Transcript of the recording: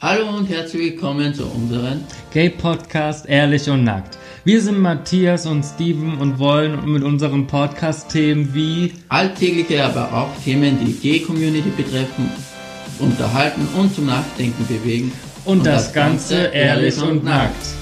Hallo und herzlich willkommen zu unserem Gay-Podcast Ehrlich und Nackt. Wir sind Matthias und Steven und wollen mit unserem Podcast Themen wie alltägliche, aber auch Themen, die Gay-Community betreffen, unterhalten und zum Nachdenken bewegen. und, das, Ganze ehrlich und nackt.